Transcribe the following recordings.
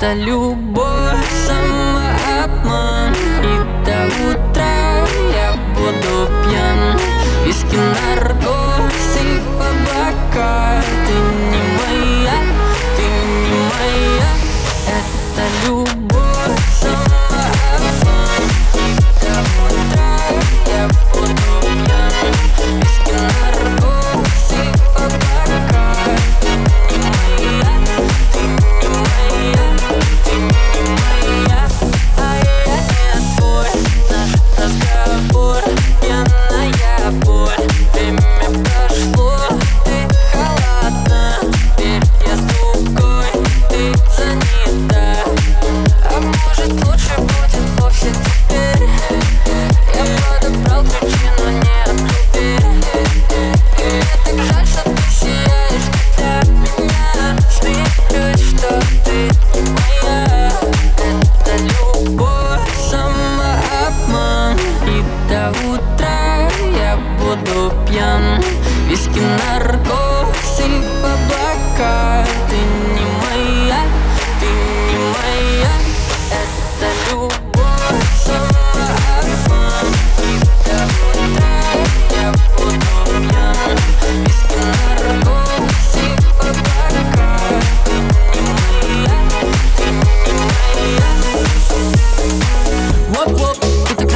это любовь, самообман. буду пьян Виски, наркотик, сильфа,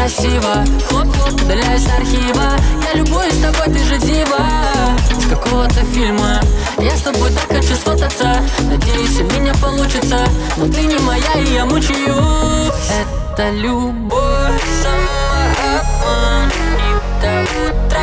красиво. Хлоп-хлоп, удаляй с архива. Я любуюсь тобой, ты же дива. С какого-то фильма. Я с тобой так хочу сфотаться. Надеюсь, у меня получится. Но ты не моя, и я мучаюсь. Это любовь, самообман. И так будто